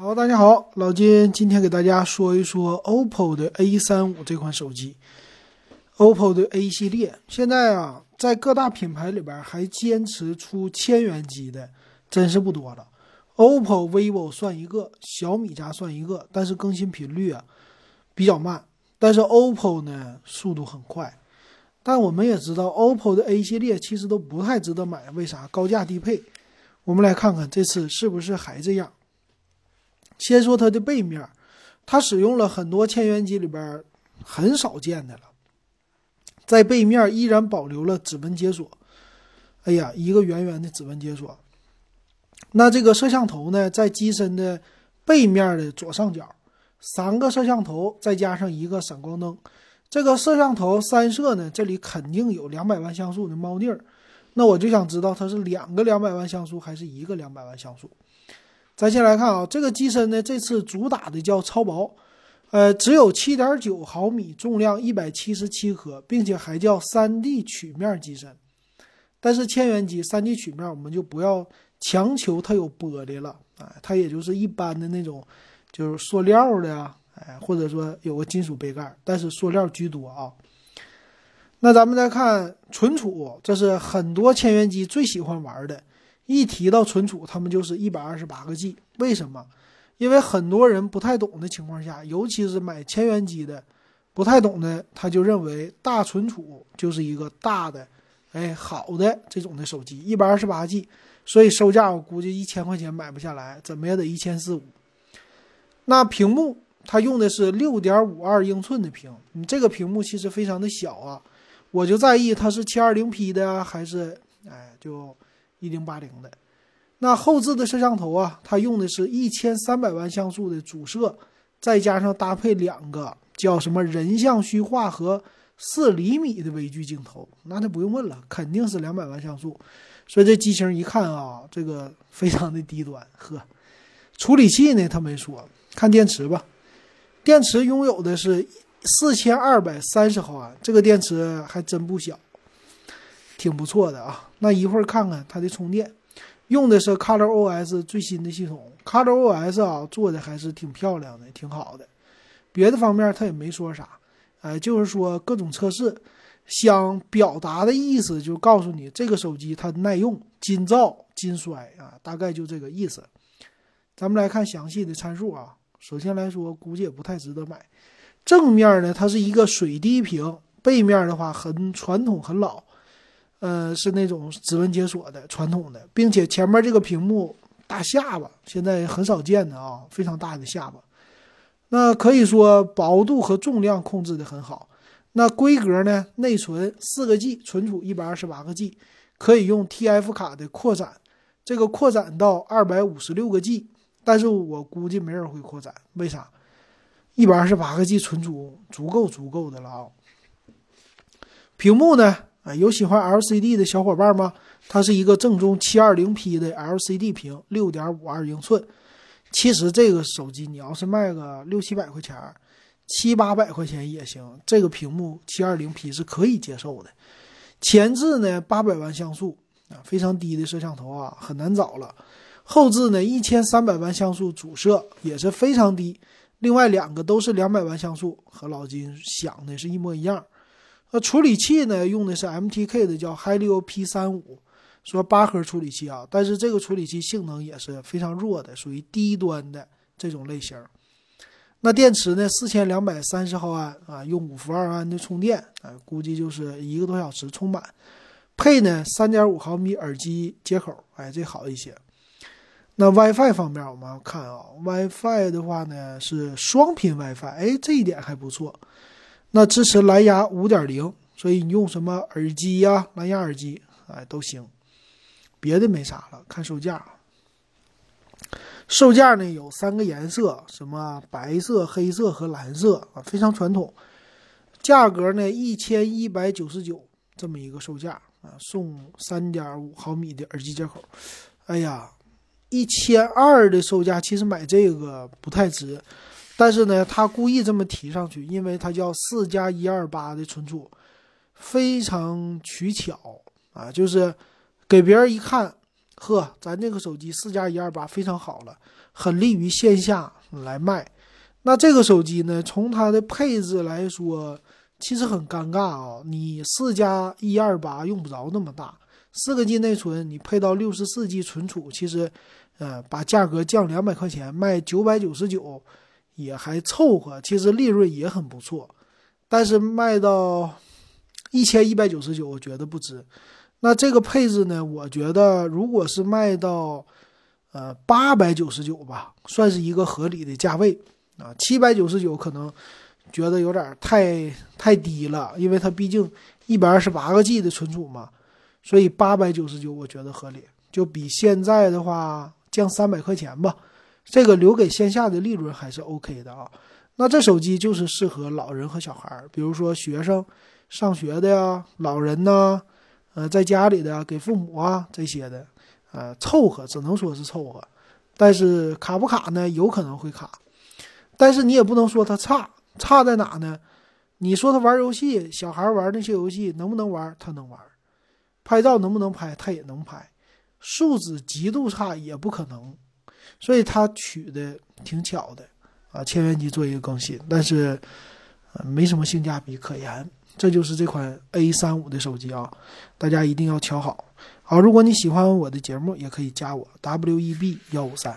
好，大家好，老金今天给大家说一说 OPPO 的 A 三五这款手机。OPPO 的 A 系列现在啊，在各大品牌里边还坚持出千元机的，真是不多了。OPPO、vivo 算一个，小米家算一个，但是更新频率啊比较慢。但是 OPPO 呢，速度很快。但我们也知道，OPPO 的 A 系列其实都不太值得买，为啥？高价低配。我们来看看这次是不是还这样。先说它的背面，它使用了很多千元机里边很少见的了，在背面依然保留了指纹解锁。哎呀，一个圆圆的指纹解锁。那这个摄像头呢，在机身的背面的左上角，三个摄像头再加上一个闪光灯。这个摄像头三摄呢，这里肯定有两百万像素的猫腻儿。那我就想知道它是两个两百万像素还是一个两百万像素。咱先来看啊，这个机身呢，这次主打的叫超薄，呃，只有七点九毫米，重量一百七十七克，并且还叫三 D 曲面机身。但是千元机三 D 曲面，我们就不要强求它有玻璃了啊，它也就是一般的那种，就是塑料的呀，哎，或者说有个金属杯盖，但是塑料居多啊。那咱们再看存储，这是很多千元机最喜欢玩的。一提到存储，他们就是一百二十八个 G。为什么？因为很多人不太懂的情况下，尤其是买千元机的，不太懂的，他就认为大存储就是一个大的，哎，好的这种的手机，一百二十八 G，所以售价我估计一千块钱买不下来，怎么也得一千四五。那屏幕它用的是六点五二英寸的屏，你这个屏幕其实非常的小啊，我就在意它是七二零 P 的还是，哎，就。一零八零的，那后置的摄像头啊，它用的是一千三百万像素的主摄，再加上搭配两个叫什么人像虚化和四厘米的微距镜头，那就不用问了，肯定是两百万像素。所以这机型一看啊，这个非常的低端。呵，处理器呢，他没说，看电池吧。电池拥有的是四千二百三十毫安，这个电池还真不小。挺不错的啊，那一会儿看看它的充电，用的是 Color OS 最新的系统，Color OS 啊做的还是挺漂亮的，挺好的。别的方面他也没说啥，哎，就是说各种测试，想表达的意思就告诉你这个手机它耐用、金造、金摔啊，大概就这个意思。咱们来看详细的参数啊，首先来说估计也不太值得买。正面呢，它是一个水滴屏，背面的话很传统、很老。呃，是那种指纹解锁的传统的，并且前面这个屏幕大下巴，现在很少见的啊，非常大的下巴。那可以说薄度和重量控制的很好。那规格呢？内存四个 G，存储一百二十八个 G，可以用 TF 卡的扩展，这个扩展到二百五十六个 G。但是我估计没人会扩展，为啥？一百二十八个 G 存储足够足够的了啊。屏幕呢？有喜欢 LCD 的小伙伴吗？它是一个正宗 720P 的 LCD 屏，6.52英寸。其实这个手机你要是卖个六七百块钱，七八百块钱也行。这个屏幕 720P 是可以接受的。前置呢八百万像素啊，非常低的摄像头啊，很难找了。后置呢一千三百万像素主摄也是非常低。另外两个都是两百万像素，和老金想的是一模一样。那处理器呢？用的是 MTK 的，叫 Helio P 三五，说八核处理器啊，但是这个处理器性能也是非常弱的，属于低端的这种类型。那电池呢？四千两百三十毫安啊，用五伏二安的充电啊，估计就是一个多小时充满。配呢三点五毫米耳机接口，哎，这好一些。那 WiFi 方面，我们要看啊，WiFi 的话呢是双频 WiFi，哎，这一点还不错。那支持蓝牙五点零，所以你用什么耳机呀？蓝牙耳机，哎，都行。别的没啥了，看售价。售价呢有三个颜色，什么白色、黑色和蓝色啊，非常传统。价格呢一千一百九十九，这么一个售价啊，送三点五毫米的耳机接口。哎呀，一千二的售价，其实买这个不太值。但是呢，他故意这么提上去，因为它叫四加一二八的存储，非常取巧啊，就是给别人一看，呵，咱这个手机四加一二八非常好了，很利于线下来卖。那这个手机呢，从它的配置来说，其实很尴尬啊。你四加一二八用不着那么大，四个 G 内存，你配到六十四 G 存储，其实，呃，把价格降两百块钱，卖九百九十九，也还凑合，其实利润也很不错。但是卖到一千一百九十九，我觉得不值。那这个配置呢，我觉得如果是卖到，呃，八百九十九吧，算是一个合理的价位啊。七百九十九可能觉得有点太太低了，因为它毕竟一百二十八个 G 的存储嘛，所以八百九十九我觉得合理，就比现在的话降三百块钱吧。这个留给线下的利润还是 OK 的啊。那这手机就是适合老人和小孩儿，比如说学生、上学的呀，老人呢，呃，在家里的给父母啊这些的，呃，凑合，只能说是凑合。但是卡不卡呢？有可能会卡，但是你也不能说它差，差在哪呢？你说他玩游戏，小孩玩那些游戏能不能玩？他能玩。拍照能不能拍？他也能拍。素质极度差也不可能，所以它取的挺巧的。啊，千元机做一个更新，但是，呃，没什么性价比可言。这就是这款 A 三五的手机啊，大家一定要瞧好。好，如果你喜欢我的节目，也可以加我 W E B 幺五三。